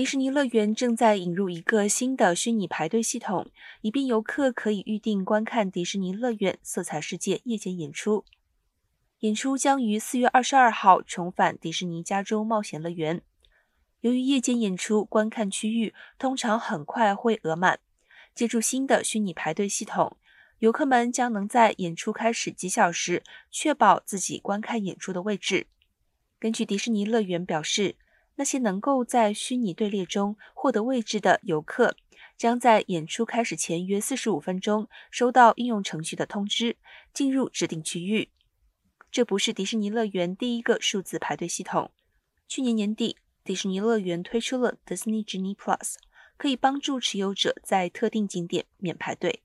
迪士尼乐园正在引入一个新的虚拟排队系统，以便游客可以预定观看迪士尼乐园色彩世界夜间演出。演出将于四月二十二号重返迪士尼加州冒险乐园。由于夜间演出观看区域通常很快会额满，借助新的虚拟排队系统，游客们将能在演出开始几小时确保自己观看演出的位置。根据迪士尼乐园表示。那些能够在虚拟队列中获得位置的游客，将在演出开始前约四十五分钟收到应用程序的通知，进入指定区域。这不是迪士尼乐园第一个数字排队系统。去年年底，迪士尼乐园推出了 Disney Genie Plus，可以帮助持有者在特定景点免排队。